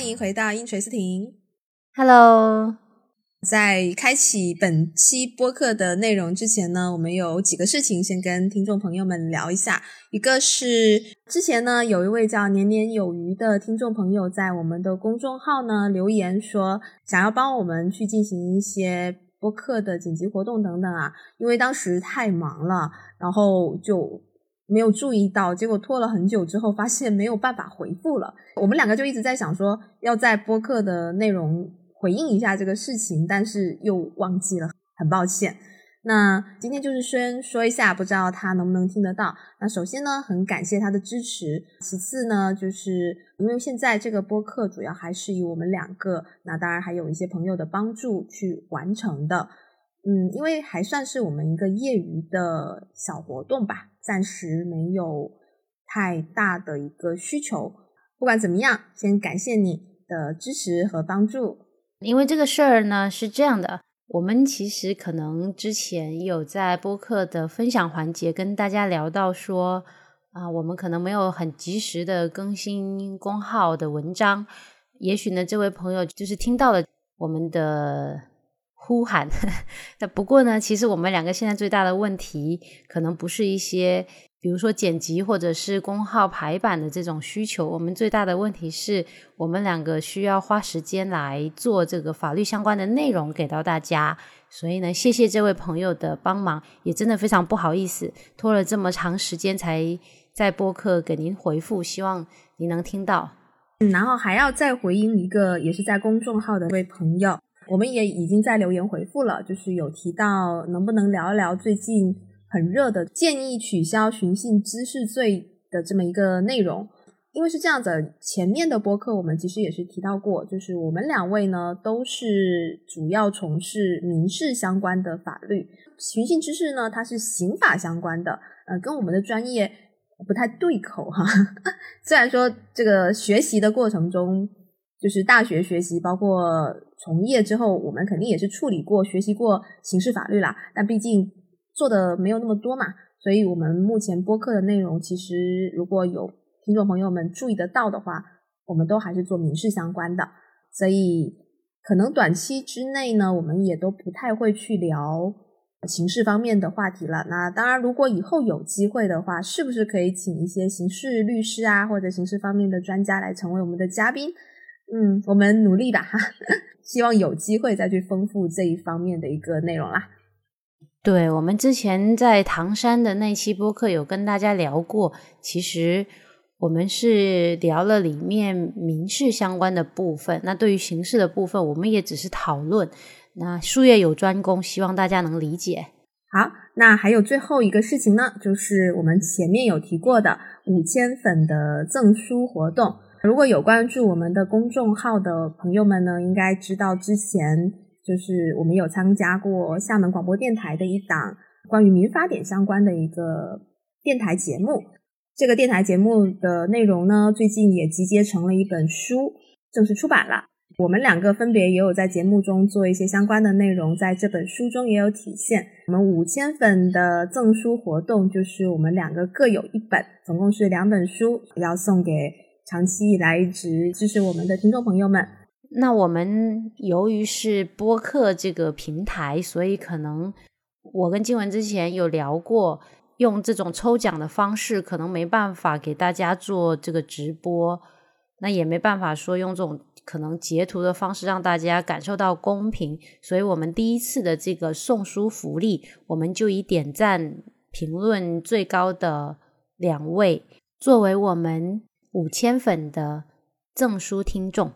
欢迎回到英锤斯婷。Hello，在开启本期播客的内容之前呢，我们有几个事情先跟听众朋友们聊一下。一个是之前呢，有一位叫年年有余的听众朋友在我们的公众号呢留言说，想要帮我们去进行一些播客的紧急活动等等啊，因为当时太忙了，然后就没有注意到，结果拖了很久之后，发现没有办法回复了。我们两个就一直在想说，要在播客的内容回应一下这个事情，但是又忘记了，很抱歉。那今天就是先说一下，不知道他能不能听得到。那首先呢，很感谢他的支持。其次呢，就是因为现在这个播客主要还是以我们两个，那当然还有一些朋友的帮助去完成的。嗯，因为还算是我们一个业余的小活动吧，暂时没有太大的一个需求。不管怎么样，先感谢你的支持和帮助。因为这个事儿呢是这样的，我们其实可能之前有在播客的分享环节跟大家聊到说，啊、我们可能没有很及时的更新公号的文章，也许呢，这位朋友就是听到了我们的呼喊，那不过呢，其实我们两个现在最大的问题，可能不是一些。比如说剪辑或者是公号排版的这种需求，我们最大的问题是我们两个需要花时间来做这个法律相关的内容给到大家。所以呢，谢谢这位朋友的帮忙，也真的非常不好意思，拖了这么长时间才在播客给您回复，希望您能听到。嗯，然后还要再回应一个，也是在公众号的一位朋友，我们也已经在留言回复了，就是有提到能不能聊一聊最近很热的建议取消寻衅滋事罪的这么一个内容。因为是这样子，前面的播客我们其实也是提到过，就是我们两位呢都是主要从事民事相关的法律，寻衅滋事呢它是刑法相关的，呃，跟我们的专业不太对口哈。虽然说这个学习的过程中，就是大学学习，包括从业之后，我们肯定也是处理过、学习过刑事法律啦，但毕竟做的没有那么多嘛，所以我们目前播客的内容，其实如果有听众朋友们注意得到的话，我们都还是做民事相关的，所以可能短期之内呢，我们也都不太会去聊刑事方面的话题了。那当然，如果以后有机会的话，是不是可以请一些刑事律师啊，或者刑事方面的专家来成为我们的嘉宾？嗯，我们努力吧，哈，希望有机会再去丰富这一方面的一个内容啦。对，我们之前在唐山的那期播客有跟大家聊过，其实我们是聊了里面民事相关的部分，那对于刑事的部分，我们也只是讨论。那术业有专攻，希望大家能理解。好，那还有最后一个事情呢，就是我们前面有提过的五千粉的赠书活动。如果有关注我们的公众号的朋友们呢，应该知道之前就是我们有参加过厦门广播电台的一档关于民法典相关的一个电台节目。这个电台节目的内容呢，最近也集结成了一本书，正式出版了。我们两个分别也有在节目中做一些相关的内容，在这本书中也有体现。我们五千粉的赠书活动，就是我们两个各有一本，总共是两本书，要送给长期以来一直支持我们的听众朋友们。那我们由于是播客这个平台，所以可能我跟静文之前有聊过，用这种抽奖的方式，可能没办法给大家做这个直播，那也没办法说用这种可能截图的方式让大家感受到公平，所以我们第一次的这个送书福利，我们就以点赞评论最高的两位作为我们五千粉的证书听众。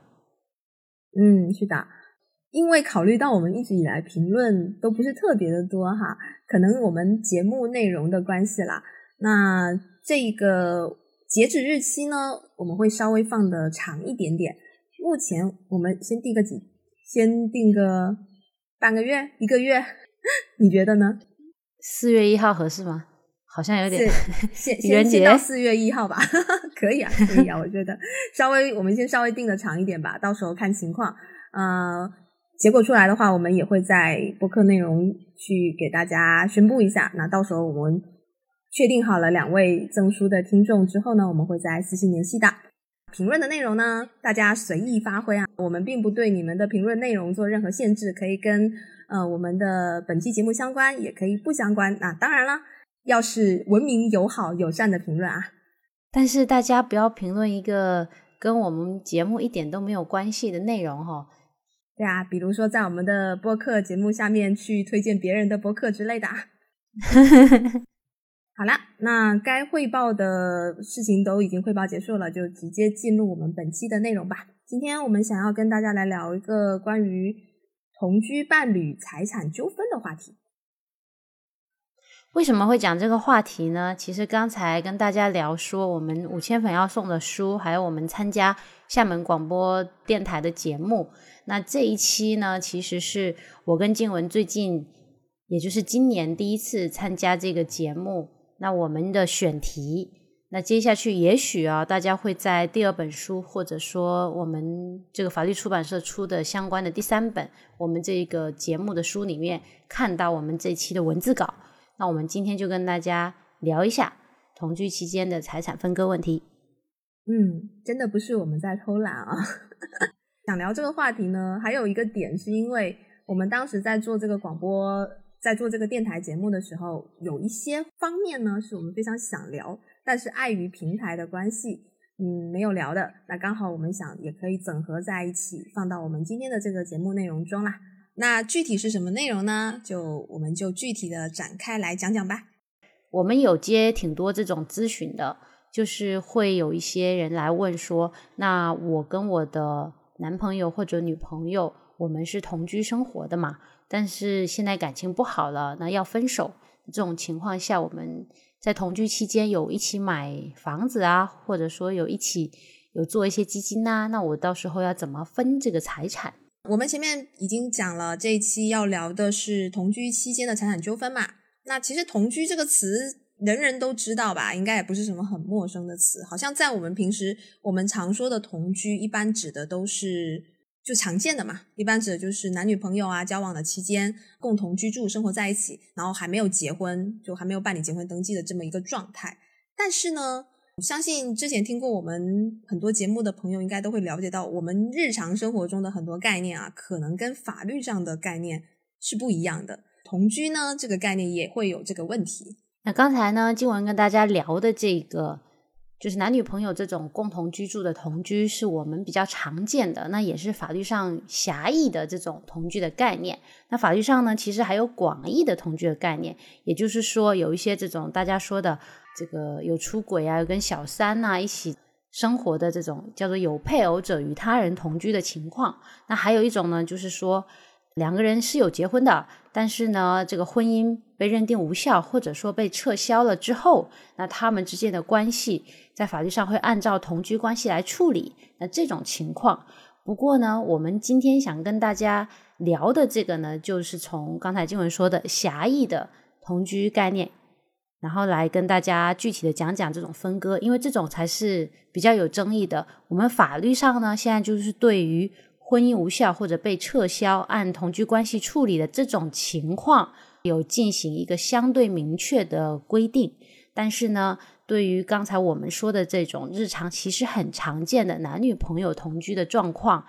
嗯，是的，因为考虑到我们一直以来评论都不是特别的多哈，可能我们节目内容的关系啦。那这个截止日期呢，我们会稍微放的长一点点。目前我们先定个几，先定个半个月、一个月，你觉得呢？四月一号合适吗？好像有点先愚人节先先到四月一号吧，可以啊，可以啊，我觉得稍微我们先稍微定的长一点吧，到时候看情况。呃，结果出来的话，我们也会在播客内容去给大家宣布一下。那到时候我们确定好了两位赠书的听众之后呢，我们会在私信联系的。评论的内容呢，大家随意发挥啊，我们并不对你们的评论内容做任何限制，可以跟呃我们的本期节目相关，也可以不相关。那当然了，要是文明、友好、友善的评论啊。但是大家不要评论一个跟我们节目一点都没有关系的内容哈。对啊，比如说在我们的播客节目下面去推荐别人的播客之类的。好啦，那该汇报的事情都已经汇报结束了，就直接进入我们本期的内容吧。今天我们想要跟大家来聊一个关于同居伴侣财产纠纷的话题。为什么会讲这个话题呢？其实刚才跟大家聊说，我们五千粉要送的书，还有我们参加厦门广播电台的节目。那这一期呢，其实是我跟静文最近，也就是今年第一次参加这个节目。那我们的选题，那接下去也许啊，大家会在第二本书，或者说我们这个法律出版社出的相关的第三本，我们这个节目的书里面看到我们这期的文字稿。那我们今天就跟大家聊一下同居期间的财产分割问题。嗯，真的不是我们在偷懒啊！想聊这个话题呢，还有一个点是因为我们当时在做这个广播、在做这个电台节目的时候，有一些方面呢是我们非常想聊，但是碍于平台的关系，嗯，没有聊的。那刚好我们想也可以整合在一起，放到我们今天的这个节目内容中啦。那具体是什么内容呢？就我们就具体的展开来讲讲吧。我们有接挺多这种咨询的，就是会有一些人来问说，那我跟我的男朋友或者女朋友，我们是同居生活的嘛？但是现在感情不好了，那要分手。这种情况下，我们在同居期间有一起买房子啊，或者说有一起有做一些基金呐，那我到时候要怎么分这个财产？我们前面已经讲了，这一期要聊的是同居期间的财产纠纷嘛。那其实“同居”这个词人人都知道吧，应该也不是什么很陌生的词。好像在我们平时我们常说的同居，一般指的都是就常见的嘛，一般指的就是男女朋友啊交往的期间共同居住生活在一起，然后还没有结婚，就还没有办理结婚登记的这么一个状态。但是呢。相信之前听过我们很多节目的朋友，应该都会了解到，我们日常生活中的很多概念啊，可能跟法律上的概念是不一样的。同居呢，这个概念也会有这个问题。那刚才呢，静文跟大家聊的这个，就是男女朋友这种共同居住的同居，是我们比较常见的，那也是法律上狭义的这种同居的概念。那法律上呢，其实还有广义的同居的概念，也就是说，有一些这种大家说的。这个有出轨啊，有跟小三呐一起生活的这种叫做有配偶者与他人同居的情况。那还有一种呢，就是说两个人是有结婚的，但是呢，这个婚姻被认定无效，或者说被撤销了之后，那他们之间的关系在法律上会按照同居关系来处理。那这种情况，不过呢，我们今天想跟大家聊的这个呢，就是从刚才经文说的狭义的同居概念。然后来跟大家具体的讲讲这种分割，因为这种才是比较有争议的。我们法律上呢，现在就是对于婚姻无效或者被撤销按同居关系处理的这种情况，有进行一个相对明确的规定。但是呢，对于刚才我们说的这种日常其实很常见的男女朋友同居的状况，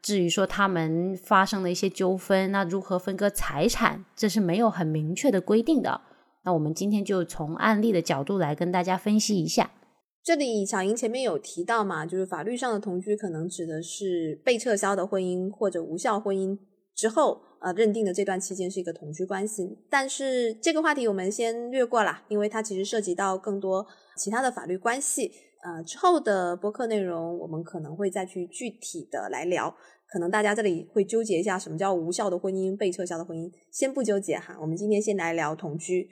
至于说他们发生了一些纠纷，那如何分割财产，这是没有很明确的规定的。那我们今天就从案例的角度来跟大家分析一下。这里小莹前面有提到嘛，就是法律上的同居可能指的是被撤销的婚姻或者无效婚姻之后，呃，认定的这段期间是一个同居关系。但是这个话题我们先略过了，因为它其实涉及到更多其他的法律关系。呃，之后的播客内容我们可能会再去具体的来聊。可能大家这里会纠结一下，什么叫无效的婚姻、被撤销的婚姻？先不纠结哈，我们今天先来聊同居。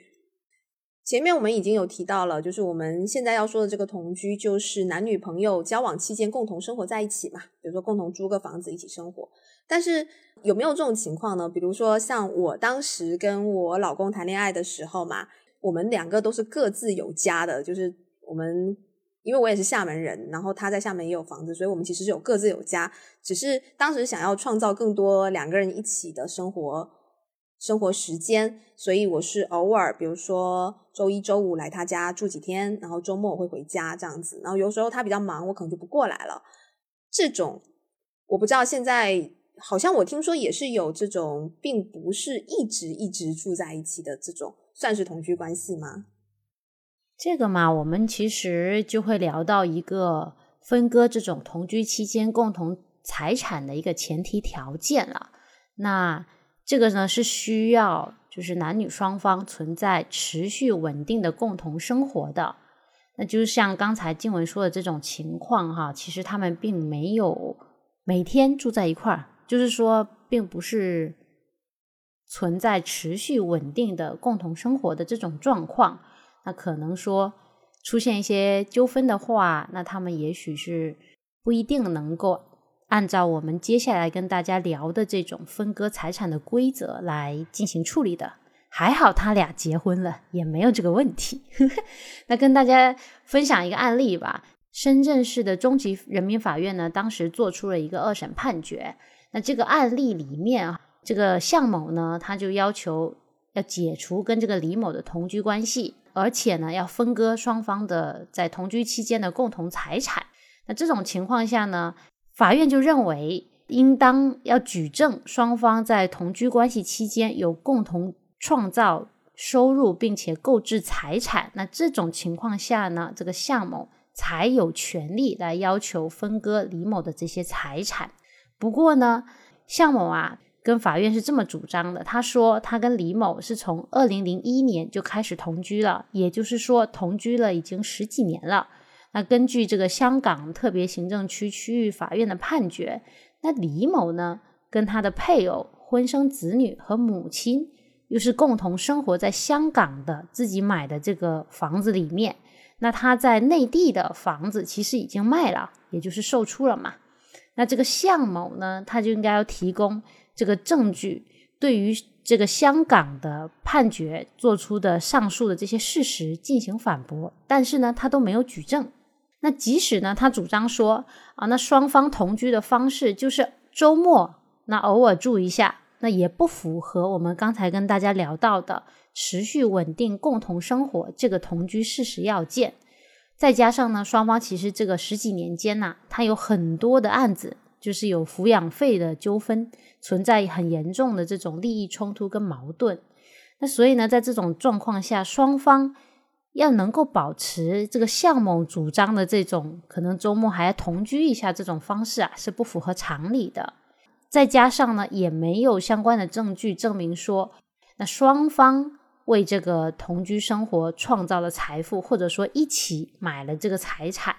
前面我们已经有提到了，就是我们现在要说的这个同居，就是男女朋友交往期间共同生活在一起嘛，比如说共同租个房子一起生活。但是有没有这种情况呢？比如说像我当时跟我老公谈恋爱的时候嘛，我们两个都是各自有家的，就是我们因为我也是厦门人，然后他在厦门也有房子，所以我们其实是有各自有家，只是当时想要创造更多两个人一起的生活。生活时间，所以我是偶尔，比如说周一周五来他家住几天，然后周末我会回家这样子。然后有时候他比较忙，我可能就不过来了。这种我不知道，现在好像我听说也是有这种，并不是一直一直住在一起的这种，算是同居关系吗？这个嘛，我们其实就会聊到一个分割这种同居期间共同财产的一个前提条件了。那这个呢是需要就是男女双方存在持续稳定的共同生活的。那就是像刚才静文说的这种情况哈，其实他们并没有每天住在一块儿，就是说并不是存在持续稳定的共同生活的这种状况。那可能说出现一些纠纷的话，那他们也许是不一定能够按照我们接下来跟大家聊的这种分割财产的规则来进行处理的。还好他俩结婚了，也没有这个问题。那跟大家分享一个案例吧。深圳市的中级人民法院呢，当时做出了一个二审判决。那这个案例里面啊，这个向某呢，他就要求要解除跟这个李某的同居关系。而且呢，要分割双方的在同居期间的共同财产。那这种情况下呢，法院就认为应当要举证双方在同居关系期间有共同创造收入，并且购置财产。那这种情况下呢，这个向某才有权利来要求分割李某的这些财产。不过呢，向某啊。跟法院是这么主张的，他说他跟李某是从二零零一年就开始同居了，也就是说同居了已经十几年了。那根据这个香港特别行政区区域法院的判决，那李某呢跟他的配偶、婚生子女和母亲又是共同生活在香港的自己买的这个房子里面，那他在内地的房子其实已经卖了，也就是售出了嘛。那这个向某呢，他就应该要提供。这个证据对于这个香港的判决做出的上述的这些事实进行反驳，但是呢，他都没有举证。那即使呢，他主张说啊，那双方同居的方式就是周末那偶尔住一下，那也不符合我们刚才跟大家聊到的持续稳定共同生活这个同居事实要件。再加上呢，双方其实这个十几年间呐，他有很多的案子。就是有抚养费的纠纷，存在很严重的这种利益冲突跟矛盾。那所以呢，在这种状况下，双方要能够保持这个向某主张的这种可能周末还要同居一下这种方式啊，是不符合常理的。再加上呢，也没有相关的证据证明说，那双方为这个同居生活创造了财富，或者说一起买了这个财产。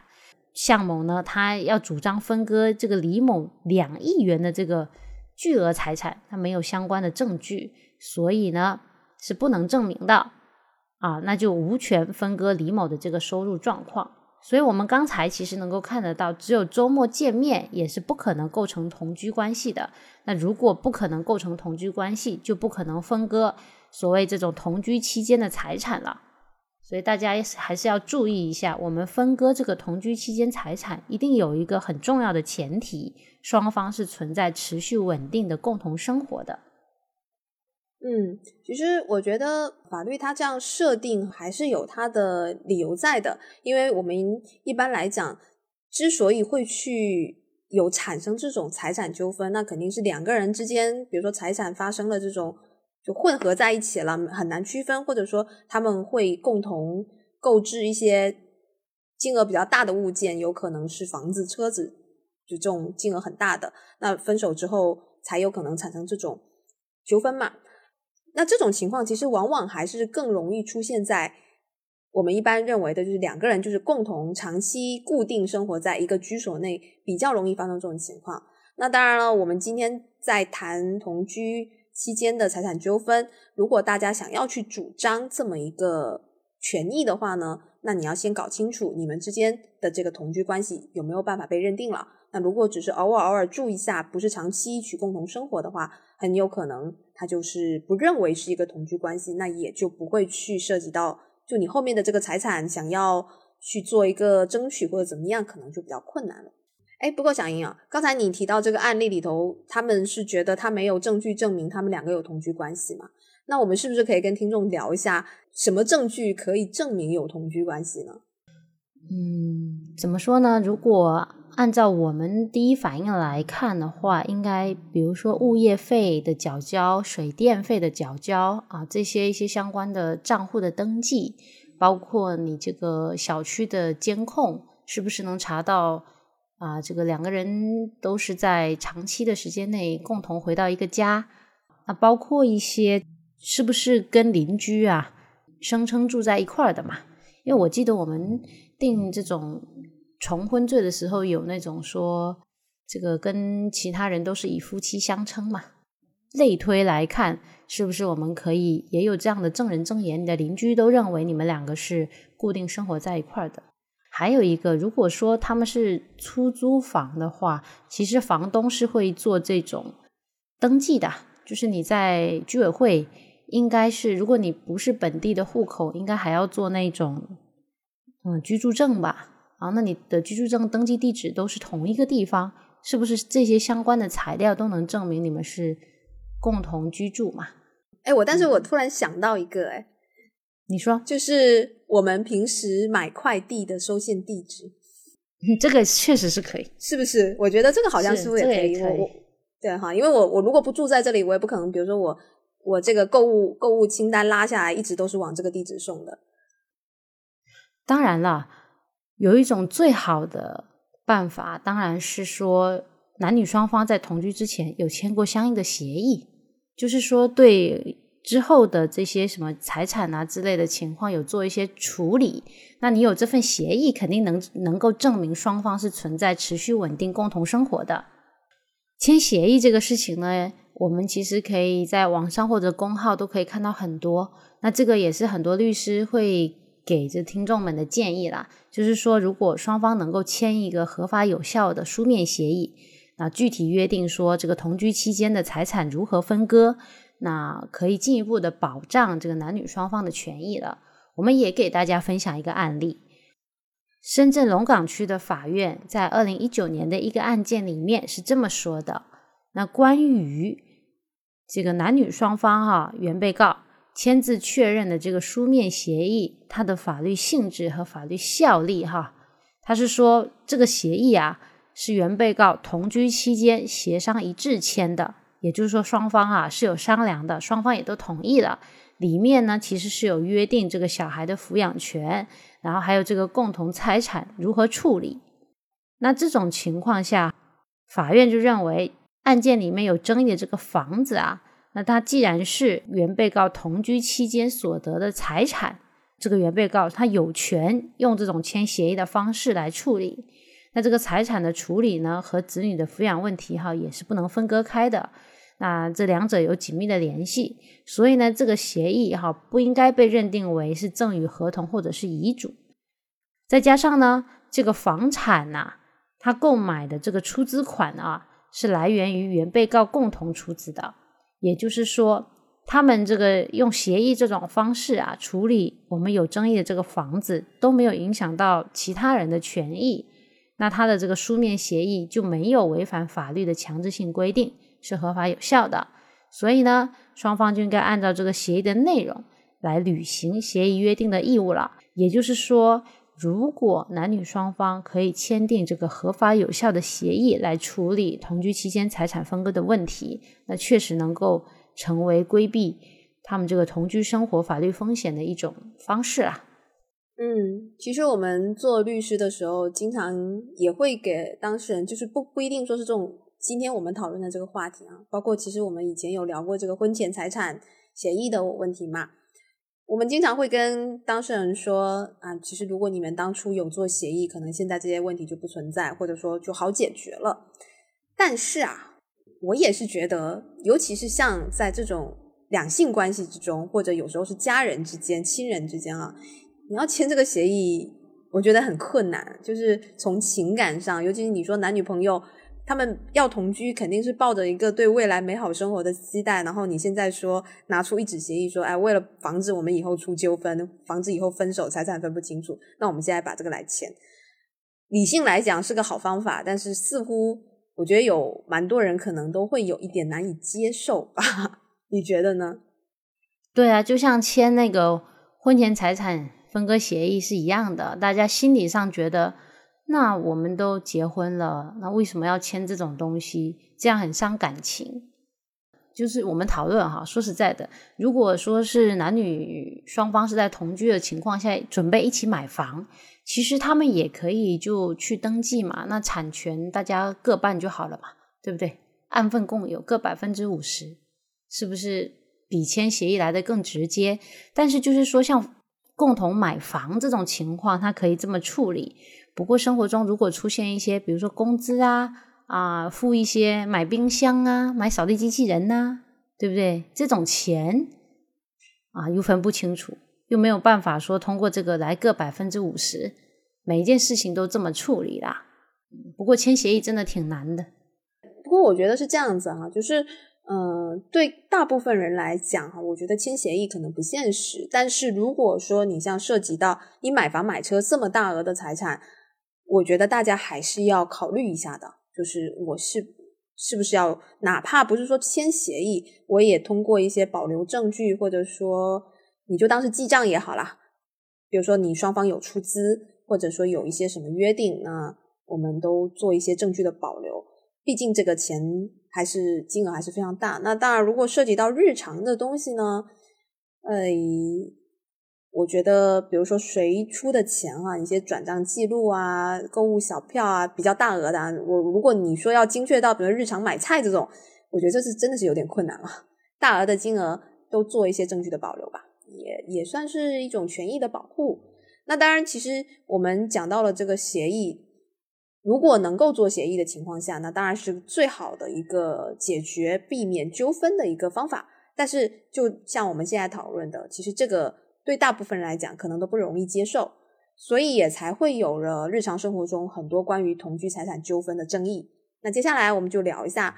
向某呢，他要主张分割这个李某两亿元的这个巨额财产，他没有相关的证据，所以呢是不能证明的啊，那就无权分割李某的这个收入状况。所以我们刚才其实能够看得到，只有周末见面也是不可能构成同居关系的。那如果不可能构成同居关系，就不可能分割所谓这种同居期间的财产了。所以大家还是要注意一下，我们分割这个同居期间财产，一定有一个很重要的前提，双方是存在持续稳定的共同生活的。嗯，其实我觉得法律它这样设定还是有它的理由在的，因为我们一般来讲，之所以会去有产生这种财产纠纷，那肯定是两个人之间，比如说财产发生了这种。就混合在一起了，很难区分，或者说他们会共同购置一些金额比较大的物件，有可能是房子、车子，就这种金额很大的。那分手之后才有可能产生这种纠纷嘛？那这种情况其实往往还是更容易出现在我们一般认为的，就是两个人就是共同长期固定生活在一个居所内，比较容易发生这种情况。那当然了，我们今天在谈同居。期间的财产纠纷，如果大家想要去主张这么一个权益的话呢，那你要先搞清楚你们之间的这个同居关系有没有办法被认定了。那如果只是偶尔偶尔住一下，不是长期一起共同生活的话，很有可能他就是不认为是一个同居关系，那也就不会去涉及到就你后面的这个财产想要去做一个争取或者怎么样，可能就比较困难了。哎，不过小英啊，刚才你提到这个案例里头，他们是觉得他没有证据证明他们两个有同居关系嘛？那我们是不是可以跟听众聊一下，什么证据可以证明有同居关系呢？嗯，怎么说呢？如果按照我们第一反应来看的话，应该比如说物业费的缴交、水电费的缴交啊，这些一些相关的账户的登记，包括你这个小区的监控，是不是能查到？啊，这个两个人都是在长期的时间内共同回到一个家，那包括一些是不是跟邻居啊声称住在一块儿的嘛？因为我记得我们定这种重婚罪的时候，有那种说这个跟其他人都是以夫妻相称嘛。类推来看，是不是我们可以也有这样的证人证言？你的邻居都认为你们两个是固定生活在一块儿的。还有一个，如果说他们是出租房的话，其实房东是会做这种登记的，就是你在居委会应该是，如果你不是本地的户口，应该还要做那种嗯居住证吧？啊，那你的居住证登记地址都是同一个地方，是不是这些相关的材料都能证明你们是共同居住嘛？哎，我但是我突然想到一个，哎。你说，就是我们平时买快递的收件地址，这个确实是可以，是不是？我觉得这个好像是也可以，对哈，因为我我如果不住在这里，我也不可能，比如说我我这个购物购物清单拉下来，一直都是往这个地址送的。当然了，有一种最好的办法，当然是说男女双方在同居之前有签过相应的协议，就是说对。之后的这些什么财产啊之类的情况有做一些处理，那你有这份协议，肯定能能够证明双方是存在持续稳定共同生活的。签协议这个事情呢，我们其实可以在网上或者公号都可以看到很多。那这个也是很多律师会给这听众们的建议啦，就是说如果双方能够签一个合法有效的书面协议，那具体约定说这个同居期间的财产如何分割。那可以进一步的保障这个男女双方的权益了。我们也给大家分享一个案例：深圳龙岗区的法院在二零一九年的一个案件里面是这么说的。那关于这个男女双方哈原被告签字确认的这个书面协议，它的法律性质和法律效力哈，他是说这个协议啊是原被告同居期间协商一致签的。也就是说，双方啊是有商量的，双方也都同意了。里面呢，其实是有约定这个小孩的抚养权，然后还有这个共同财产如何处理。那这种情况下，法院就认为案件里面有争议的这个房子啊，那他既然是原被告同居期间所得的财产，这个原被告他有权用这种签协议的方式来处理。那这个财产的处理呢，和子女的抚养问题哈，也是不能分割开的。那这两者有紧密的联系，所以呢，这个协议哈不应该被认定为是赠与合同或者是遗嘱。再加上呢，这个房产呐，他购买的这个出资款啊，是来源于原被告共同出资的，也就是说，他们这个用协议这种方式啊处理我们有争议的这个房子，都没有影响到其他人的权益，那他的这个书面协议就没有违反法律的强制性规定。是合法有效的，所以呢，双方就应该按照这个协议的内容来履行协议约定的义务了。也就是说，如果男女双方可以签订这个合法有效的协议来处理同居期间财产分割的问题，那确实能够成为规避他们这个同居生活法律风险的一种方式啊。嗯，其实我们做律师的时候，经常也会给当事人，就是不不一定说是这种。今天我们讨论的这个话题啊，包括其实我们以前有聊过这个婚前财产协议的问题嘛。我们经常会跟当事人说啊，其实如果你们当初有做协议，可能现在这些问题就不存在，或者说就好解决了。但是啊，我也是觉得，尤其是像在这种两性关系之中，或者有时候是家人之间、亲人之间啊，你要签这个协议，我觉得很困难。就是从情感上，尤其是你说男女朋友。他们要同居，肯定是抱着一个对未来美好生活的期待。然后你现在说拿出一纸协议，说哎，为了防止我们以后出纠纷，防止以后分手，财产分不清楚，那我们现在把这个来签。理性来讲是个好方法，但是似乎我觉得有蛮多人可能都会有一点难以接受吧？你觉得呢？对啊，就像签那个婚前财产分割协议是一样的，大家心理上觉得，那我们都结婚了，那为什么要签这种东西？这样很伤感情。就是我们讨论哈，说实在的，如果说是男女双方是在同居的情况下准备一起买房，其实他们也可以就去登记嘛，那产权大家各半就好了嘛，对不对？按份共有，各百分之五十，是不是比签协议来的更直接？但是就是说，像共同买房这种情况，它可以这么处理。不过生活中如果出现一些，比如说工资啊。啊，付一些买冰箱啊，买扫地机器人呐，对不对？这种钱啊，又分不清楚，又没有办法说通过这个来各百分之五十，每一件事情都这么处理啦。不过签协议真的挺难的。不过我觉得是这样子哈，就是呃，对大部分人来讲哈，我觉得签协议可能不现实。但是如果说你像涉及到你买房买车这么大额的财产，我觉得大家还是要考虑一下的。就是我是是不是要，哪怕不是说签协议，我也通过一些保留证据，或者说你就当是记账也好啦。比如说你双方有出资，或者说有一些什么约定，那我们都做一些证据的保留。毕竟这个钱还是金额还是非常大。那当然，如果涉及到日常的东西呢，呃。我觉得，比如说谁出的钱啊，一些转账记录啊、购物小票啊，比较大额的，啊我如果你说要精确到，比如日常买菜这种，我觉得这是真的是有点困难了。大额的金额都做一些证据的保留吧，也也算是一种权益的保护。那当然，其实我们讲到了这个协议，如果能够做协议的情况下，那当然是最好的一个解决、避免纠纷的一个方法。但是，就像我们现在讨论的，其实这个。对大部分人来讲，可能都不容易接受，所以也才会有了日常生活中很多关于同居财产纠纷的争议。那接下来我们就聊一下，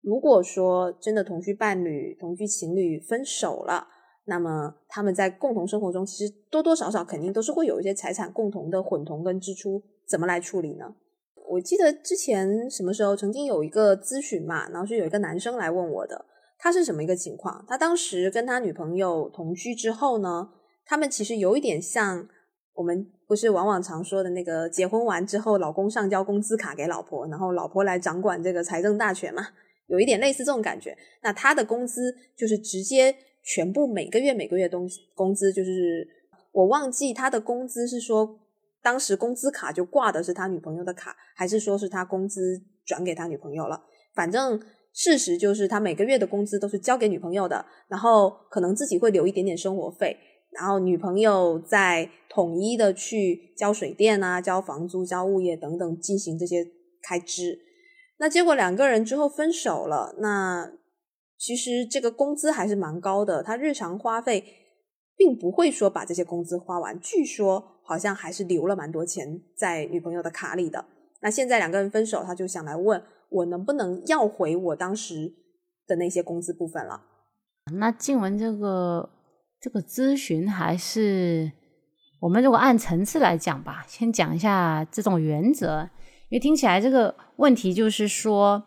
如果说真的同居伴侣、同居情侣分手了，那么他们在共同生活中，其实多多少少肯定都是会有一些财产共同的混同跟支出，怎么来处理呢？我记得之前什么时候曾经有一个咨询嘛，然后是有一个男生来问我的。他是什么一个情况？他当时跟他女朋友同居之后呢，他们其实有一点像我们不是往往常说的那个结婚完之后，老公上交工资卡给老婆，然后老婆来掌管这个财政大权嘛，有一点类似这种感觉。那他的工资就是直接全部每个月每个月东工资，就是我忘记他的工资是说当时工资卡就挂的是他女朋友的卡，还是说是他工资转给他女朋友了？反正。事实就是，他每个月的工资都是交给女朋友的，然后可能自己会留一点点生活费，然后女朋友再统一的去交水电啊、交房租、交物业等等进行这些开支。那结果两个人之后分手了，那其实这个工资还是蛮高的，他日常花费并不会说把这些工资花完，据说好像还是留了蛮多钱在女朋友的卡里的。那现在两个人分手，他就想来问。我能不能要回我当时的那些工资部分了？那静文这个这个咨询还是我们如果按层次来讲吧，先讲一下这种原则，因为听起来这个问题就是说，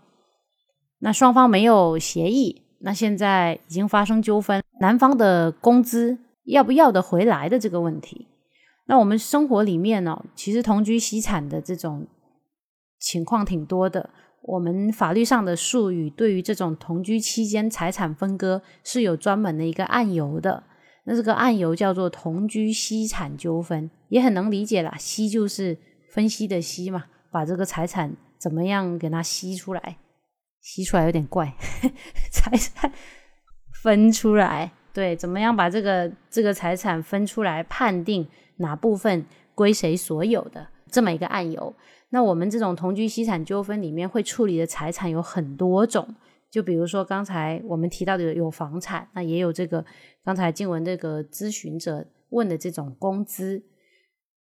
那双方没有协议，那现在已经发生纠纷，男方的工资要不要得回来的这个问题。那我们生活里面呢，其实同居析产的这种情况挺多的。我们法律上的术语，对于这种同居期间财产分割是有专门的一个案由的。那这个案由叫做同居析产纠纷，也很能理解啦。析就是分析的析嘛，把这个财产怎么样给它析出来？析出来有点怪，财产分出来，对，怎么样把这个这个财产分出来，判定哪部分归谁所有的这么一个案由。那我们这种同居析产纠纷里面会处理的财产有很多种，就比如说刚才我们提到的有房产，那也有这个刚才静文这个咨询者问的这种工资。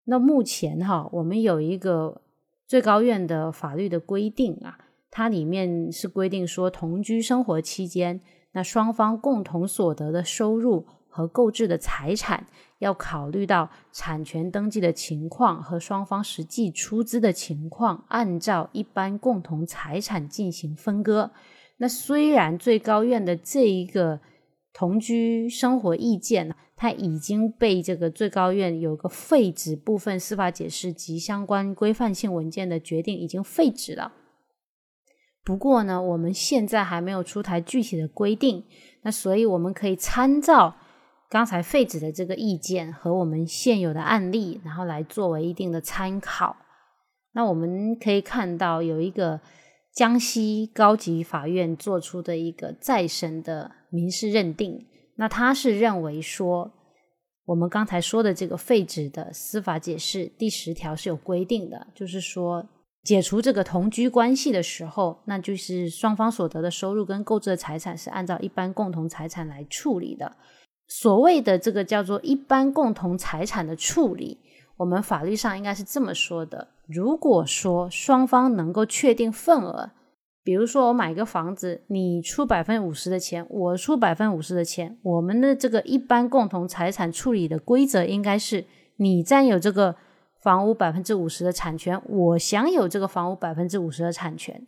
那目前哈，我们有一个最高院的法律的规定啊，它里面是规定说，同居生活期间，那双方共同所得的收入和购置的财产，要考虑到产权登记的情况和双方实际出资的情况，按照一般共同财产进行分割。那虽然最高院的这一个同居生活意见，它已经被这个最高院有个废止部分司法解释及相关规范性文件的决定已经废止了。不过呢，我们现在还没有出台具体的规定，那所以我们可以参照刚才废止的这个意见和我们现有的案例，然后来作为一定的参考。那我们可以看到有一个江西高级法院做出的一个再审的民事认定，那他是认为说，我们刚才说的这个废止的司法解释第十条是有规定的，就是说。解除这个同居关系的时候，那就是双方所得的收入跟购置的财产是按照一般共同财产来处理的。所谓的这个叫做一般共同财产的处理，我们法律上应该是这么说的：如果说双方能够确定份额，比如说我买一个房子，你出百分之五十的钱，我出百分之五十的钱，我们的这个一般共同财产处理的规则应该是你占有这个。房屋百分之五十的产权，我享有这个房屋百分之五十的产权。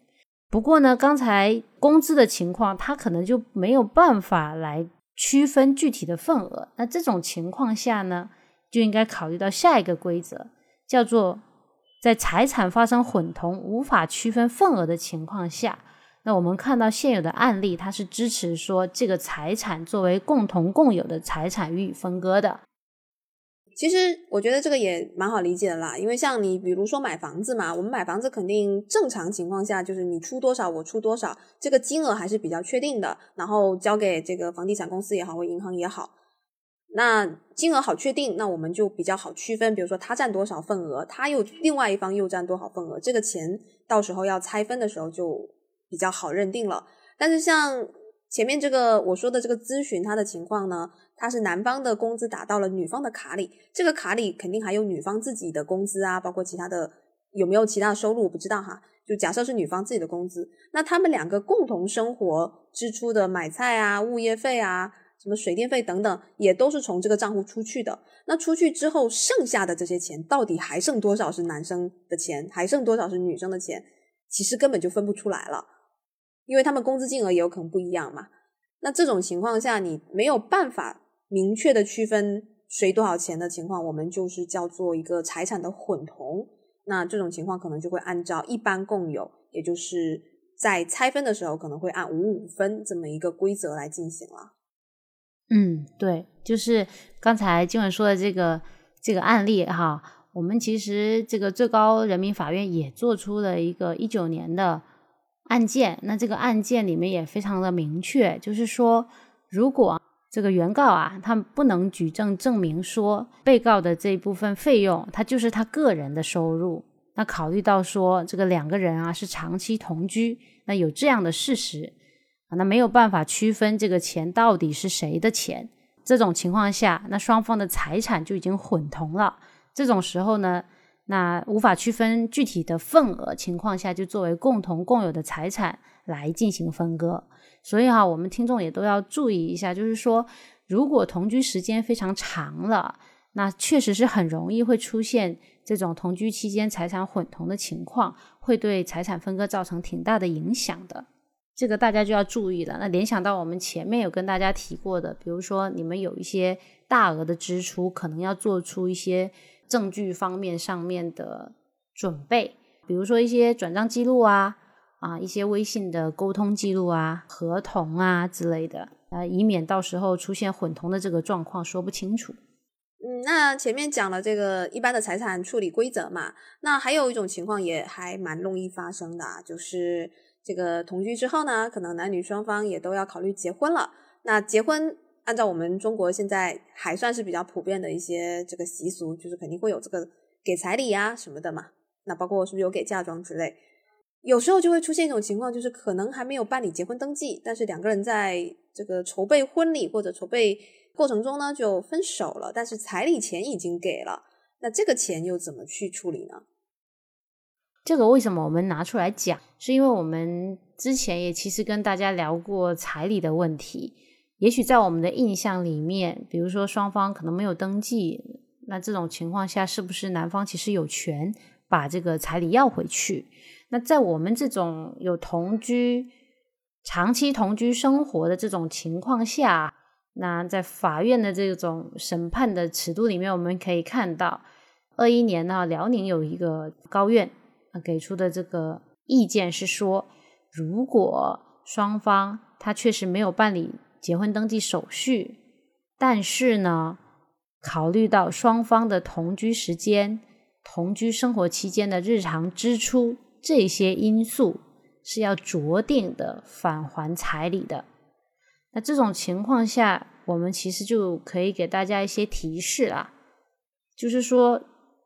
不过呢，刚才工资的情况，他可能就没有办法来区分具体的份额。那这种情况下呢，就应该考虑到下一个规则，叫做在财产发生混同、无法区分份额的情况下，那我们看到现有的案例，它是支持说这个财产作为共同共有的财产予以分割的。其实我觉得这个也蛮好理解的啦，因为像你比如说买房子嘛，我们买房子肯定正常情况下就是你出多少我出多少，这个金额还是比较确定的，然后交给这个房地产公司也好或银行也好，那金额好确定，那我们就比较好区分，比如说他占多少份额，他又另外一方又占多少份额，这个钱到时候要拆分的时候就比较好认定了。但是像前面这个我说的这个咨询他的情况呢？他是男方的工资打到了女方的卡里，这个卡里肯定还有女方自己的工资啊，包括其他的有没有其他收入我不知道哈。就假设是女方自己的工资，那他们两个共同生活支出的买菜啊、物业费啊、什么水电费等等，也都是从这个账户出去的。那出去之后剩下的这些钱，到底还剩多少是男生的钱，还剩多少是女生的钱，其实根本就分不出来了，因为他们工资金额也有可能不一样嘛。那这种情况下，你没有办法。明确的区分谁多少钱的情况，我们就是叫做一个财产的混同。那这种情况可能就会按照一般共有，也就是在拆分的时候可能会按五五分这么一个规则来进行了。嗯，对，就是刚才金文说的这个这个案例哈，我们其实这个最高人民法院也做出了一个一九年的案件，那这个案件里面也非常的明确，就是说如果。这个原告啊，他不能举证证明说被告的这一部分费用，他就是他个人的收入。那考虑到说这个两个人啊是长期同居，那有这样的事实，那没有办法区分这个钱到底是谁的钱。这种情况下，那双方的财产就已经混同了。这种时候呢，那无法区分具体的份额情况下，就作为共同共有的财产来进行分割。所以哈，我们听众也都要注意一下，就是说，如果同居时间非常长了，那确实是很容易会出现这种同居期间财产混同的情况，会对财产分割造成挺大的影响的。这个大家就要注意了。那联想到我们前面有跟大家提过的，比如说你们有一些大额的支出，可能要做出一些证据方面上面的准备，比如说一些转账记录啊。啊，一些微信的沟通记录啊、合同啊之类的，啊，以免到时候出现混同的这个状况说不清楚。嗯，那前面讲了这个一般的财产处理规则嘛，那还有一种情况也还蛮容易发生的，就是这个同居之后呢，可能男女双方也都要考虑结婚了。那结婚按照我们中国现在还算是比较普遍的一些这个习俗，就是肯定会有这个给彩礼啊什么的嘛。那包括是不是有给嫁妆之类。有时候就会出现一种情况，就是可能还没有办理结婚登记，但是两个人在这个筹备婚礼或者筹备过程中呢就分手了，但是彩礼钱已经给了，那这个钱又怎么去处理呢？这个为什么我们拿出来讲？是因为我们之前也其实跟大家聊过彩礼的问题。也许在我们的印象里面，比如说双方可能没有登记，那这种情况下，是不是男方其实有权把这个彩礼要回去？那在我们这种有同居、长期同居生活的这种情况下，那在法院的这种审判的尺度里面，我们可以看到，二一年呢，辽宁有一个高院给出的这个意见是说，如果双方他确实没有办理。结婚登记手续，但是呢，考虑到双方的同居时间、同居生活期间的日常支出这些因素，是要酌定的返还彩礼的。那这种情况下，我们其实就可以给大家一些提示啦，就是说，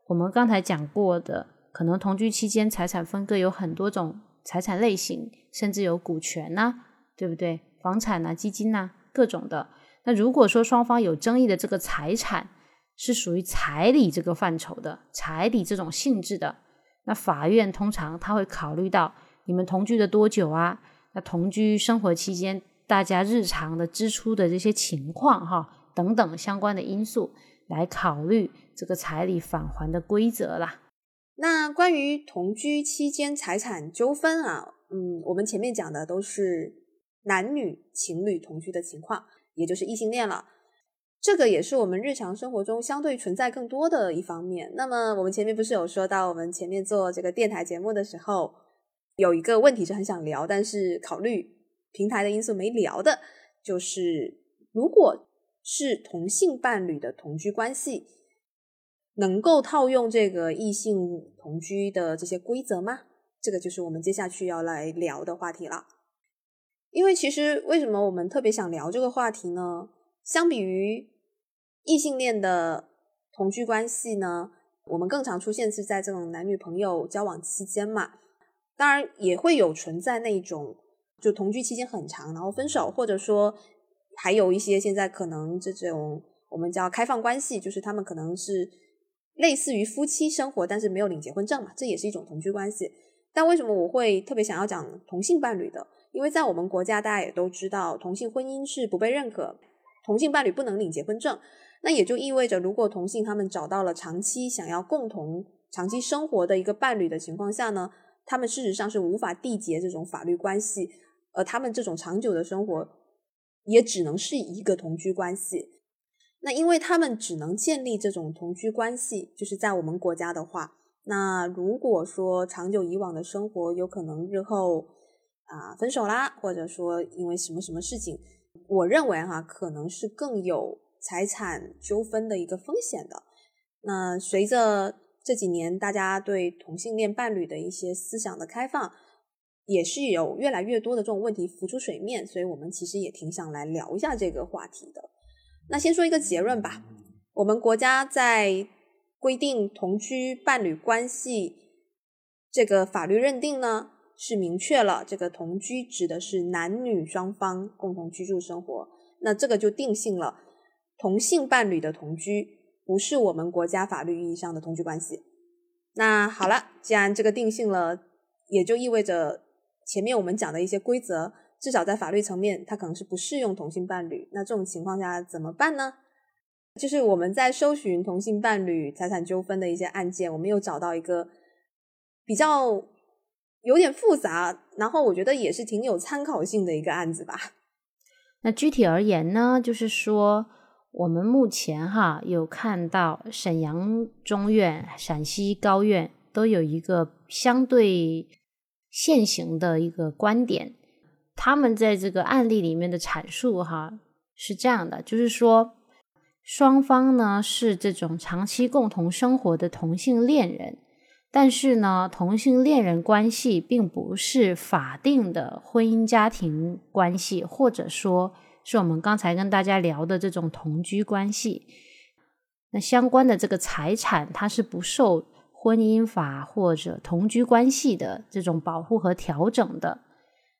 我们刚才讲过的，可能同居期间财产分割有很多种财产类型，甚至有股权呐，对不对？房产呐、基金呐，各种的。那如果说双方有争议的这个财产是属于彩礼这个范畴的，彩礼这种性质的，那法院通常他会考虑到你们同居的多久啊？那同居生活期间大家日常的支出的这些情况哈，等等相关的因素来考虑这个彩礼返还的规则啦。那关于同居期间财产纠纷啊，嗯，我们前面讲的都是。男女情侣同居的情况，也就是异性恋了，这个也是我们日常生活中相对存在更多的一方面。那么我们前面不是有说到，我们前面做这个电台节目的时候，有一个问题是很想聊，但是考虑平台的因素没聊的，就是如果是同性伴侣的同居关系，能够套用这个异性同居的这些规则吗？这个就是我们接下去要来聊的话题了。因为其实为什么我们特别想聊这个话题呢？相比于异性恋的同居关系呢，我们更常出现是在这种男女朋友交往期间嘛。当然也会有存在那种就同居期间很长，然后分手，或者说还有一些现在可能这种我们叫开放关系，就是他们可能是类似于夫妻生活，但是没有领结婚证嘛，这也是一种同居关系。但为什么我会特别想要讲同性伴侣的？因为在我们国家，大家也都知道，同性婚姻是不被认可，同性伴侣不能领结婚证。那也就意味着，如果同性他们找到了长期想要共同长期生活的一个伴侣的情况下呢，他们事实上是无法缔结这种法律关系，而他们这种长久的生活也只能是一个同居关系。那因为他们只能建立这种同居关系，就是在我们国家的话，那如果说长久以往的生活有可能日后。啊，分手啦，或者说因为什么什么事情，我认为哈，可能是更有财产纠纷的一个风险的。那随着这几年大家对同性恋伴侣的一些思想的开放，也是有越来越多的这种问题浮出水面，所以我们其实也挺想来聊一下这个话题的。那先说一个结论吧，我们国家在规定同居伴侣关系这个法律认定呢。是明确了，这个同居指的是男女双方共同居住生活，那这个就定性了同性伴侣的同居不是我们国家法律意义上的同居关系。那好了，既然这个定性了，也就意味着前面我们讲的一些规则，至少在法律层面，它可能是不适用同性伴侣。那这种情况下怎么办呢？就是我们在搜寻同性伴侣财产纠纷的一些案件，我们又找到一个比较。有点复杂，然后我觉得也是挺有参考性的一个案子吧。那具体而言呢，就是说我们目前哈有看到沈阳中院、陕西高院都有一个相对现行的一个观点，他们在这个案例里面的阐述哈是这样的，就是说双方呢是这种长期共同生活的同性恋人。但是呢，同性恋人关系并不是法定的婚姻家庭关系，或者说是我们刚才跟大家聊的这种同居关系。那相关的这个财产，它是不受婚姻法或者同居关系的这种保护和调整的。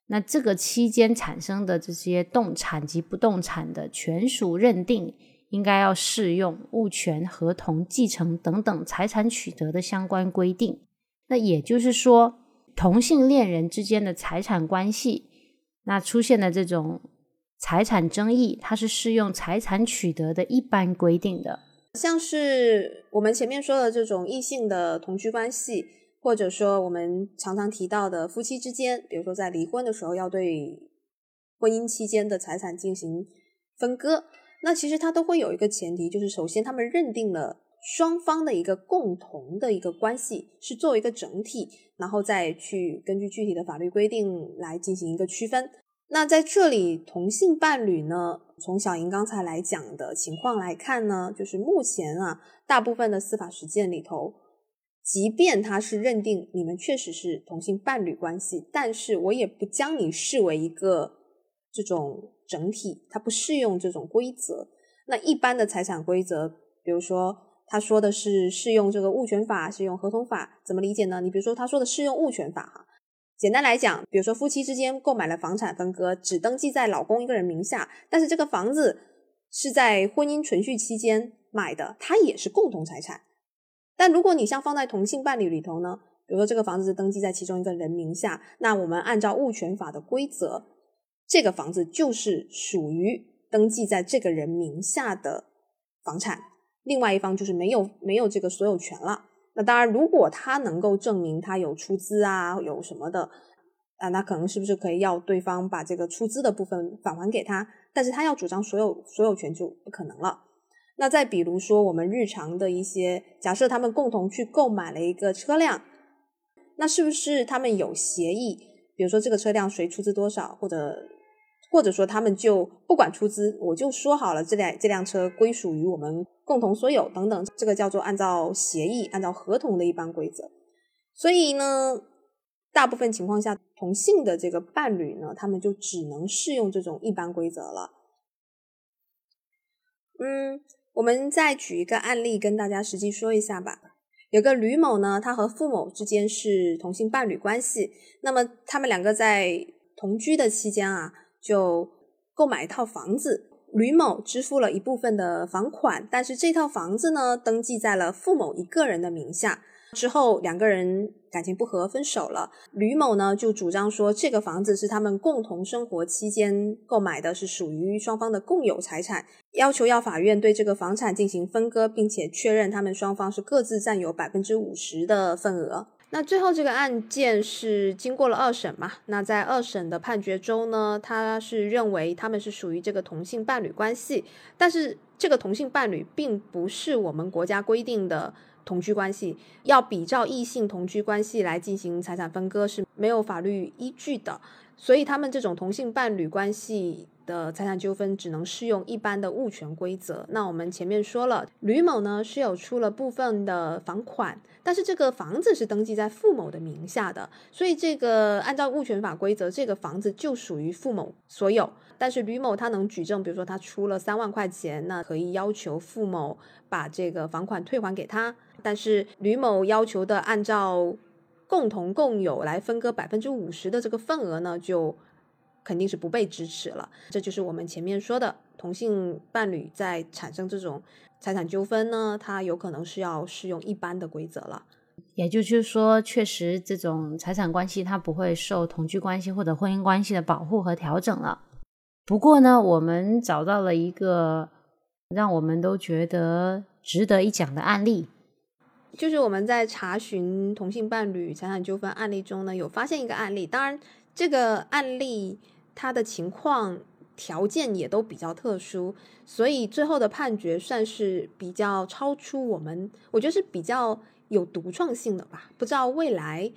那这个期间产生的这些动产及不动产的权属认定。应该要适用物权、合同、继承等等财产取得的相关规定。那也就是说，同性恋人之间的财产关系，那出现的这种财产争议，它是适用财产取得的一般规定的。像是我们前面说的这种异性的同居关系，或者说我们常常提到的夫妻之间，比如说在离婚的时候要对婚姻期间的财产进行分割，那其实它都会有一个前提，就是首先他们认定了双方的一个共同的一个关系是作为一个整体，然后再去根据具体的法律规定来进行一个区分。那在这里，同性伴侣呢，从小莹刚才来讲的情况来看呢，就是目前啊，大部分的司法实践里头，即便他是认定你们确实是同性伴侣关系，但是我也不将你视为一个这种整体，它不适用这种规则。那一般的财产规则，比如说他说的是适用这个物权法，适用合同法，怎么理解呢？你比如说他说的适用物权法哈。简单来讲，比如说夫妻之间购买了房产分割，只登记在老公一个人名下，但是这个房子是在婚姻存续期间买的，它也是共同财产。但如果你像放在同性伴侣里头呢，比如说这个房子登记在其中一个人名下，那我们按照物权法的规则，这个房子就是属于登记在这个人名下的房产，另外一方就是没有没有这个所有权了。那当然，如果他能够证明他有出资啊，有什么的啊，那可能是不是可以要对方把这个出资的部分返还给他？但是他要主张所有所有权就不可能了。那再比如说，我们日常的一些假设，他们共同去购买了一个车辆，那是不是他们有协议？比如说这个车辆谁出资多少，或者或者说他们就不管出资，我就说好了，这辆这辆车归属于我们。共同所有等等，这个叫做按照协议、按照合同的一般规则。所以呢，大部分情况下，同性的这个伴侣呢，他们就只能适用这种一般规则了。嗯，我们再举一个案例跟大家实际说一下吧。有个吕某呢，他和傅某之间是同性伴侣关系，那么他们两个在同居的期间啊，就购买一套房子。吕某支付了一部分的房款，但是这套房子呢，登记在了付某一个人的名下。之后两个人感情不和，分手了。吕某呢就主张说，这个房子是他们共同生活期间购买的，是属于双方的共有财产，要求要法院对这个房产进行分割，并且确认他们双方是各自占有百分之五十的份额。那最后这个案件是经过了二审嘛？那在二审的判决中呢，他是认为他们是属于这个同性伴侣关系，但是这个同性伴侣并不是我们国家规定的同居关系，要比照异性同居关系来进行财产分割是没有法律依据的，所以他们这种同性伴侣关系。的财产纠纷只能适用一般的物权规则。那我们前面说了，吕某呢是有出了部分的房款，但是这个房子是登记在傅某的名下的，所以这个按照物权法规则，这个房子就属于傅某所有。但是吕某他能举证，比如说他出了三万块钱，那可以要求傅某把这个房款退还给他。但是吕某要求的按照共同共有来分割百分之五十的这个份额呢，就。肯定是不被支持了，这就是我们前面说的同性伴侣在产生这种财产纠纷呢，它有可能是要适用一般的规则了。也就是说，确实这种财产关系它不会受同居关系或者婚姻关系的保护和调整了。不过呢，我们找到了一个让我们都觉得值得一讲的案例，就是我们在查询同性伴侣财产纠纷案例中呢，有发现一个案例，当然这个案例。他的情况条件也都比较特殊，所以最后的判决算是比较超出我们，我觉得是比较有独创性的吧。不知道未来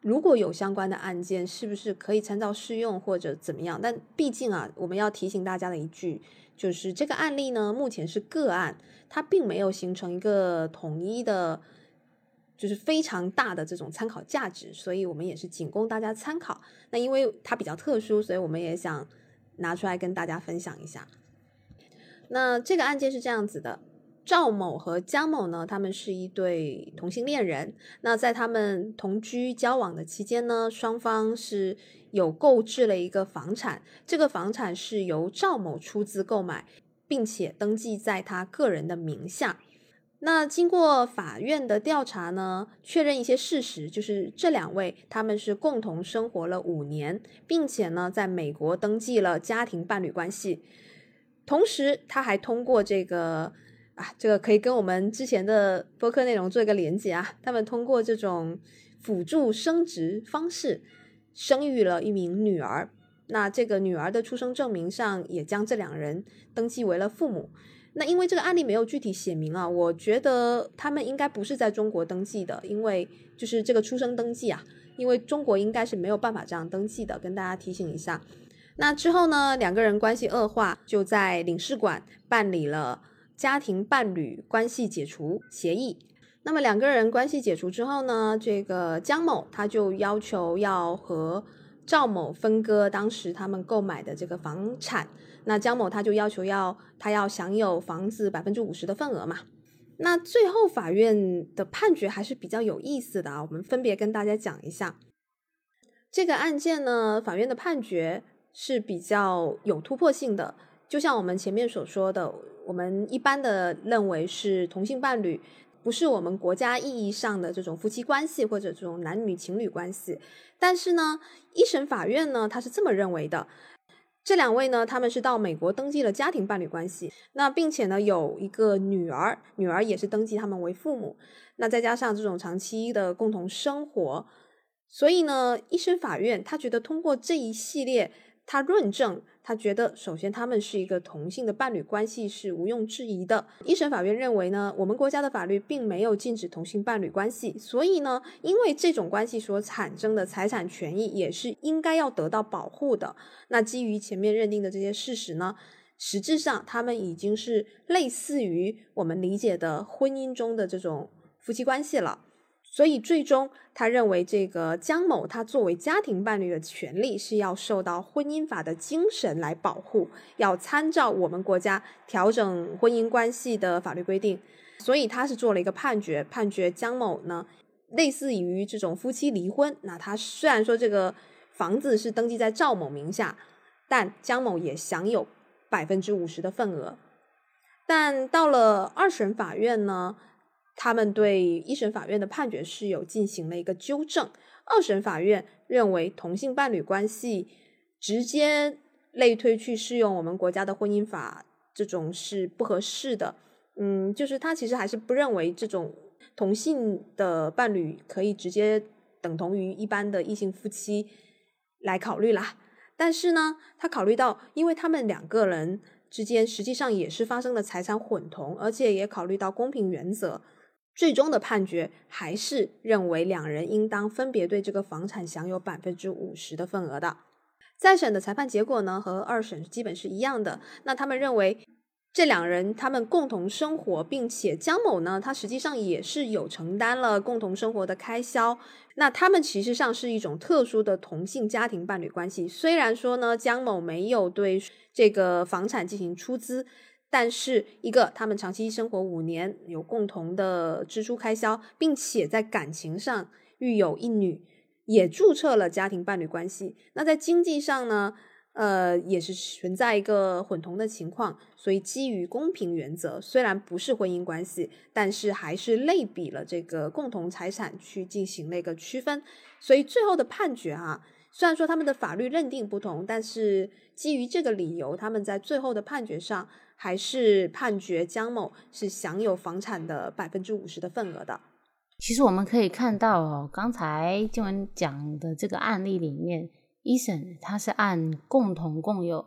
如果有相关的案件，是不是可以参照适用或者怎么样？但毕竟啊，我们要提醒大家的一句，就是这个案例呢，目前是个案，它并没有形成一个统一的。就是非常大的这种参考价值，所以我们也是仅供大家参考。那因为它比较特殊，所以我们也想拿出来跟大家分享一下。那这个案件是这样子的：赵某和江某呢，他们是一对同性恋人。那在他们同居交往的期间呢，双方是有购置了一个房产，这个房产是由赵某出资购买，并且登记在他个人的名下。那经过法院的调查呢，确认一些事实，就是这两位他们是共同生活了五年，并且呢，在美国登记了家庭伴侣关系。同时，他还通过这个啊，这个可以跟我们之前的播客内容做一个连接啊。他们通过这种辅助生殖方式生育了一名女儿。那这个女儿的出生证明上也将这两人登记为了父母。那因为这个案例没有具体写明啊，我觉得他们应该不是在中国登记的，因为就是这个出生登记啊，因为中国应该是没有办法这样登记的，跟大家提醒一下。那之后呢，两个人关系恶化，就在领事馆办理了家庭伴侣关系解除协议。那么两个人关系解除之后呢，这个江某他就要求要和赵某分割当时他们购买的这个房产。那江某他就要求要他要享有房子百分之五十的份额嘛。那最后法院的判决还是比较有意思的啊，我们分别跟大家讲一下这个案件呢。法院的判决是比较有突破性的，就像我们前面所说的，我们一般的认为是同性伴侣，不是我们国家意义上的这种夫妻关系或者这种男女情侣关系。但是呢，一审法院呢，他是这么认为的。这两位呢，他们是到美国登记了家庭伴侣关系，那并且呢有一个女儿，女儿也是登记他们为父母，那再加上这种长期的共同生活，所以呢，一审法院他觉得通过这一系列。他论证，他觉得首先他们是一个同性的伴侣关系是毋庸置疑的。一审法院认为呢，我们国家的法律并没有禁止同性伴侣关系，所以呢，因为这种关系所产生的财产权益也是应该要得到保护的。那基于前面认定的这些事实呢，实质上他们已经是类似于我们理解的婚姻中的这种夫妻关系了。所以最终，他认为这个江某他作为家庭伴侣的权利是要受到婚姻法的精神来保护，要参照我们国家调整婚姻关系的法律规定。所以他是做了一个判决，判决江某呢类似于这种夫妻离婚。那他虽然说这个房子是登记在赵某名下，但江某也享有百分之五十的份额。但到了二审法院呢？他们对一审法院的判决是有进行了一个纠正。二审法院认为同性伴侣关系直接类推去适用我们国家的婚姻法，这种是不合适的。嗯，就是他其实还是不认为这种同性的伴侣可以直接等同于一般的异性夫妻来考虑啦。但是呢，他考虑到，因为他们两个人之间实际上也是发生了财产混同，而且也考虑到公平原则。最终的判决还是认为两人应当分别对这个房产享有百分之五十的份额的。再审的裁判结果呢，和二审基本是一样的。那他们认为这两人他们共同生活，并且江某呢，他实际上也是有承担了共同生活的开销。那他们其实上是一种特殊的同性家庭伴侣关系。虽然说呢，江某没有对这个房产进行出资。但是，一个他们长期生活五年，有共同的支出开销，并且在感情上育有一女，也注册了家庭伴侣关系。那在经济上呢，呃，也是存在一个混同的情况。所以，基于公平原则，虽然不是婚姻关系，但是还是类比了这个共同财产去进行了一个区分。所以，最后的判决啊，虽然说他们的法律认定不同，但是基于这个理由，他们在最后的判决上。还是判决江某是享有房产的百分之五十的份额的。其实我们可以看到哦，刚才静文讲的这个案例里面，一审它是按共同共有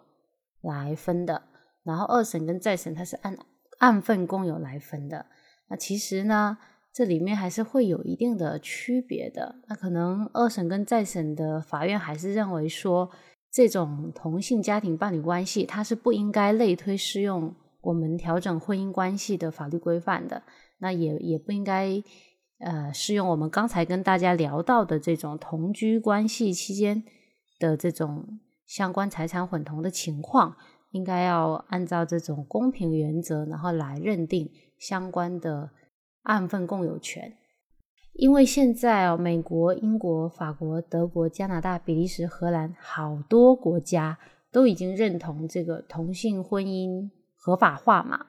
来分的，然后二审跟再审它是按按份共有来分的。那其实呢，这里面还是会有一定的区别的。那可能二审跟再审的法院还是认为说。这种同性家庭伴侣关系，它是不应该类推适用我们调整婚姻关系的法律规范的。那也也不应该呃适用我们刚才跟大家聊到的这种同居关系期间的这种相关财产混同的情况，应该要按照这种公平原则，然后来认定相关的按份共有权。因为现在哦，美国、英国、法国、德国、加拿大、比利时、荷兰，好多国家都已经认同这个同性婚姻合法化嘛。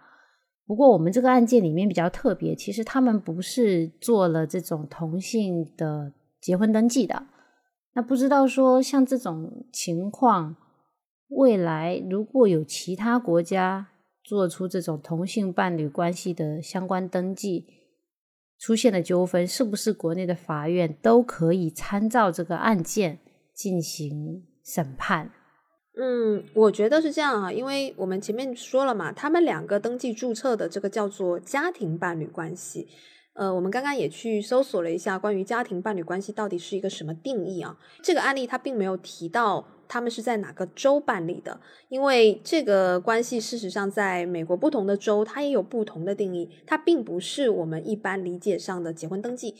不过我们这个案件里面比较特别，其实他们不是做了这种同性的结婚登记的。那不知道说像这种情况，未来如果有其他国家做出这种同性伴侣关系的相关登记，出现的纠纷，是不是国内的法院都可以参照这个案件进行审判？嗯，我觉得是这样啊，因为我们前面说了嘛，他们两个登记注册的这个叫做家庭伴侣关系。呃，我们刚刚也去搜索了一下关于家庭伴侣关系到底是一个什么定义啊？这个案例它并没有提到他们是在哪个州办理的，因为这个关系事实上在美国不同的州它也有不同的定义，它并不是我们一般理解上的结婚登记，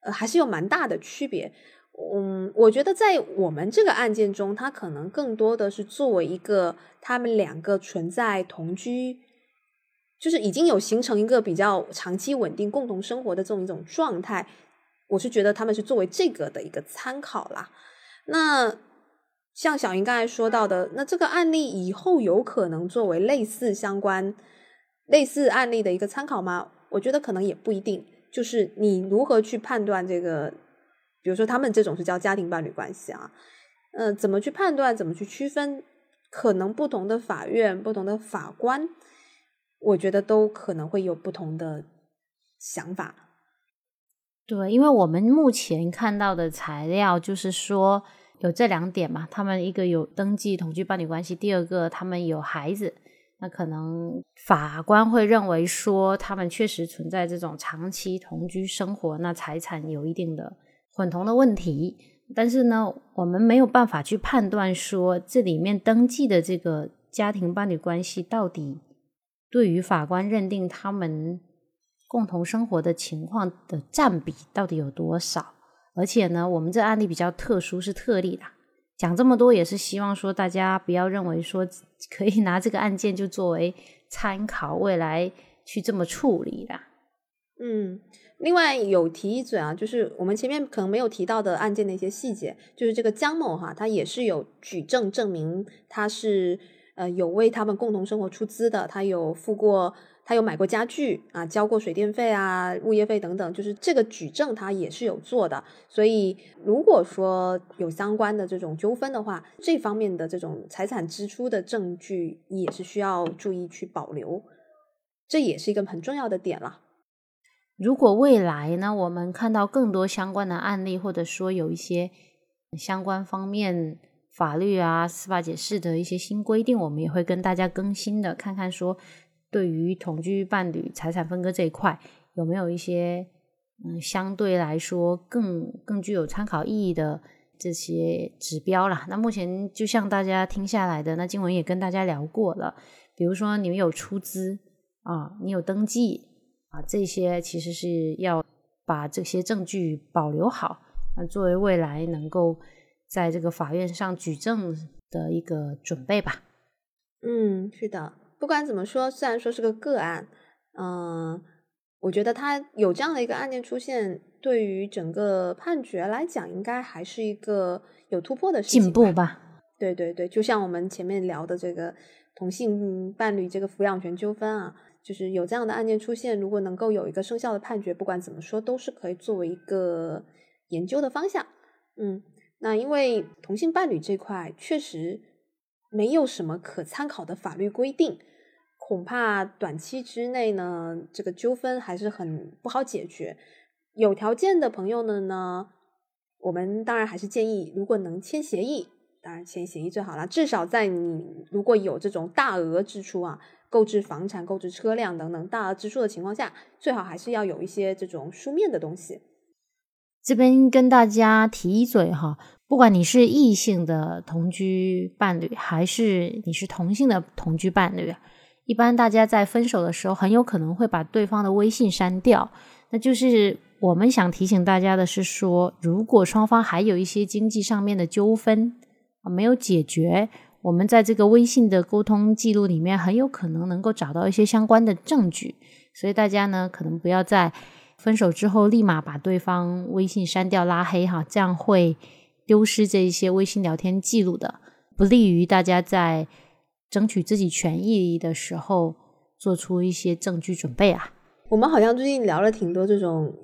呃，还是有蛮大的区别。嗯，我觉得在我们这个案件中，它可能更多的是作为一个他们两个存在同居，就是已经有形成一个比较长期稳定共同生活的这种一种状态。我是觉得他们是作为这个的一个参考啦。那像小云刚才说到的，那这个案例以后有可能作为类似相关类似案例的一个参考吗？我觉得可能也不一定。就是你如何去判断这个？比如说，他们这种是叫家庭伴侣关系啊，呃，怎么去判断？怎么去区分？可能不同的法院、不同的法官，我觉得都可能会有不同的想法。对，因为我们目前看到的材料就是说有这两点嘛，他们一个有登记同居伴侣关系，第二个他们有孩子，那可能法官会认为说他们确实存在这种长期同居生活，那财产有一定的。混同的问题，但是呢，我们没有办法去判断说这里面登记的这个家庭伴侣关系到底对于法官认定他们共同生活的情况的占比到底有多少。而且呢，我们这案例比较特殊，是特例的。讲这么多也是希望说大家不要认为说可以拿这个案件就作为参考，未来去这么处理的。嗯。另外有提一嘴啊，就是我们前面可能没有提到的案件的一些细节，就是这个江某哈，他也是有举证证明他是呃有为他们共同生活出资的，他有付过，他有买过家具啊，交过水电费啊、物业费等等，就是这个举证他也是有做的。所以如果说有相关的这种纠纷的话，这方面的这种财产支出的证据也是需要注意去保留，这也是一个很重要的点了。如果未来呢，我们看到更多相关的案例，或者说有一些相关方面法律啊、司法解释的一些新规定，我们也会跟大家更新的，看看说对于同居伴侣财产分割这一块有没有一些嗯相对来说更更具有参考意义的这些指标啦。那目前就像大家听下来的，那经文也跟大家聊过了，比如说你有出资啊，你有登记。啊，这些其实是要把这些证据保留好，那作为未来能够在这个法院上举证的一个准备吧。嗯，是的，不管怎么说，虽然说是个个案，嗯，我觉得他有这样的一个案件出现，对于整个判决来讲，应该还是一个有突破的进步吧。对对对，就像我们前面聊的这个同性伴侣这个抚养权纠纷啊。就是有这样的案件出现，如果能够有一个生效的判决，不管怎么说都是可以作为一个研究的方向。嗯，那因为同性伴侣这块确实没有什么可参考的法律规定，恐怕短期之内呢，这个纠纷还是很不好解决。有条件的朋友们呢，我们当然还是建议，如果能签协议，当然签协议最好了。至少在你如果有这种大额支出啊。购置房产、购置车辆等等大额支出的情况下，最好还是要有一些这种书面的东西。这边跟大家提一嘴哈，不管你是异性的同居伴侣，还是你是同性的同居伴侣，一般大家在分手的时候，很有可能会把对方的微信删掉。那就是我们想提醒大家的是说，如果双方还有一些经济上面的纠纷啊没有解决。我们在这个微信的沟通记录里面，很有可能能够找到一些相关的证据，所以大家呢，可能不要在分手之后立马把对方微信删掉、拉黑哈，这样会丢失这一些微信聊天记录的，不利于大家在争取自己权益的时候做出一些证据准备啊。我们好像最近聊了挺多这种，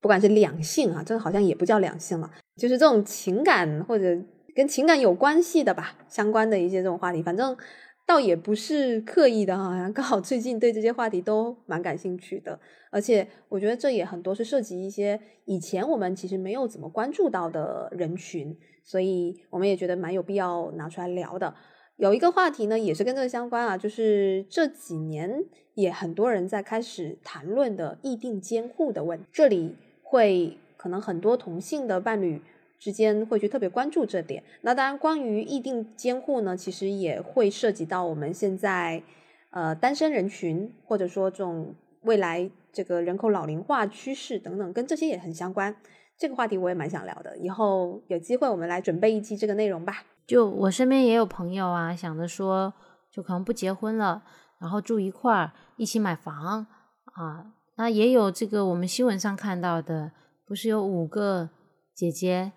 不管是两性啊，这个好像也不叫两性了，就是这种情感或者跟情感有关系的吧，相关的一些这种话题，反正。倒也不是刻意的，好像刚好最近对这些话题都蛮感兴趣的，而且我觉得这也很多是涉及一些以前我们其实没有怎么关注到的人群，所以我们也觉得蛮有必要拿出来聊的。有一个话题呢，也是跟这个相关啊，就是这几年也很多人在开始谈论的议定监护的问题，这里会可能很多同性的伴侣。之间会去特别关注这点。那当然，关于议定监护呢，其实也会涉及到我们现在呃单身人群，或者说这种未来这个人口老龄化趋势等等，跟这些也很相关。这个话题我也蛮想聊的，以后有机会我们来准备一期这个内容吧。就我身边也有朋友啊，想着说就可能不结婚了，然后住一块儿，一起买房啊。那也有这个我们新闻上看到的，不是有五个姐姐。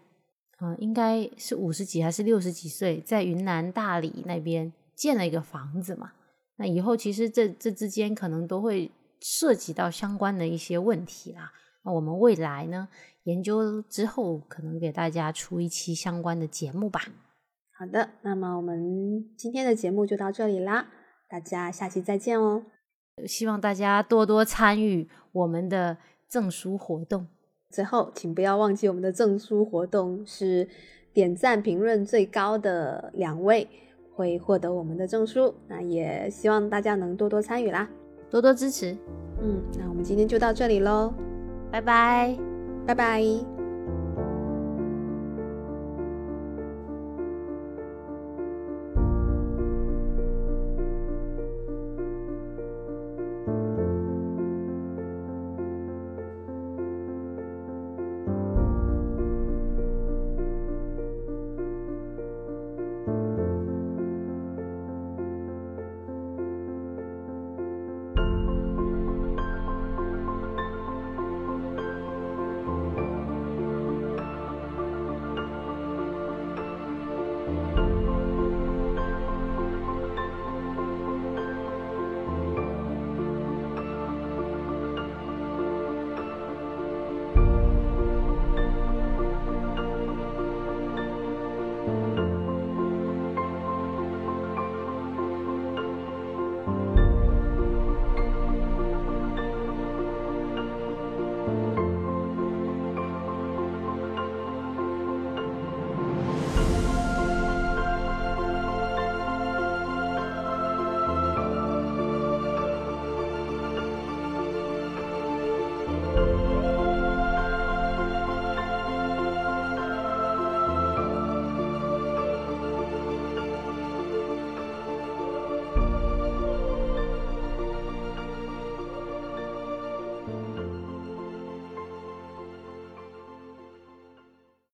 嗯，应该是五十几还是六十几岁，在云南大理那边建了一个房子嘛。那以后其实这这之间可能都会涉及到相关的一些问题啦。那我们未来呢，研究之后可能给大家出一期相关的节目吧。好的，那么我们今天的节目就到这里啦，大家下期再见哦。希望大家多多参与我们的证书活动。最后，请不要忘记我们的证书活动是点赞评论最高的两位会获得我们的证书。那也希望大家能多多参与啦，多多支持。嗯，那我们今天就到这里喽，拜拜，拜拜。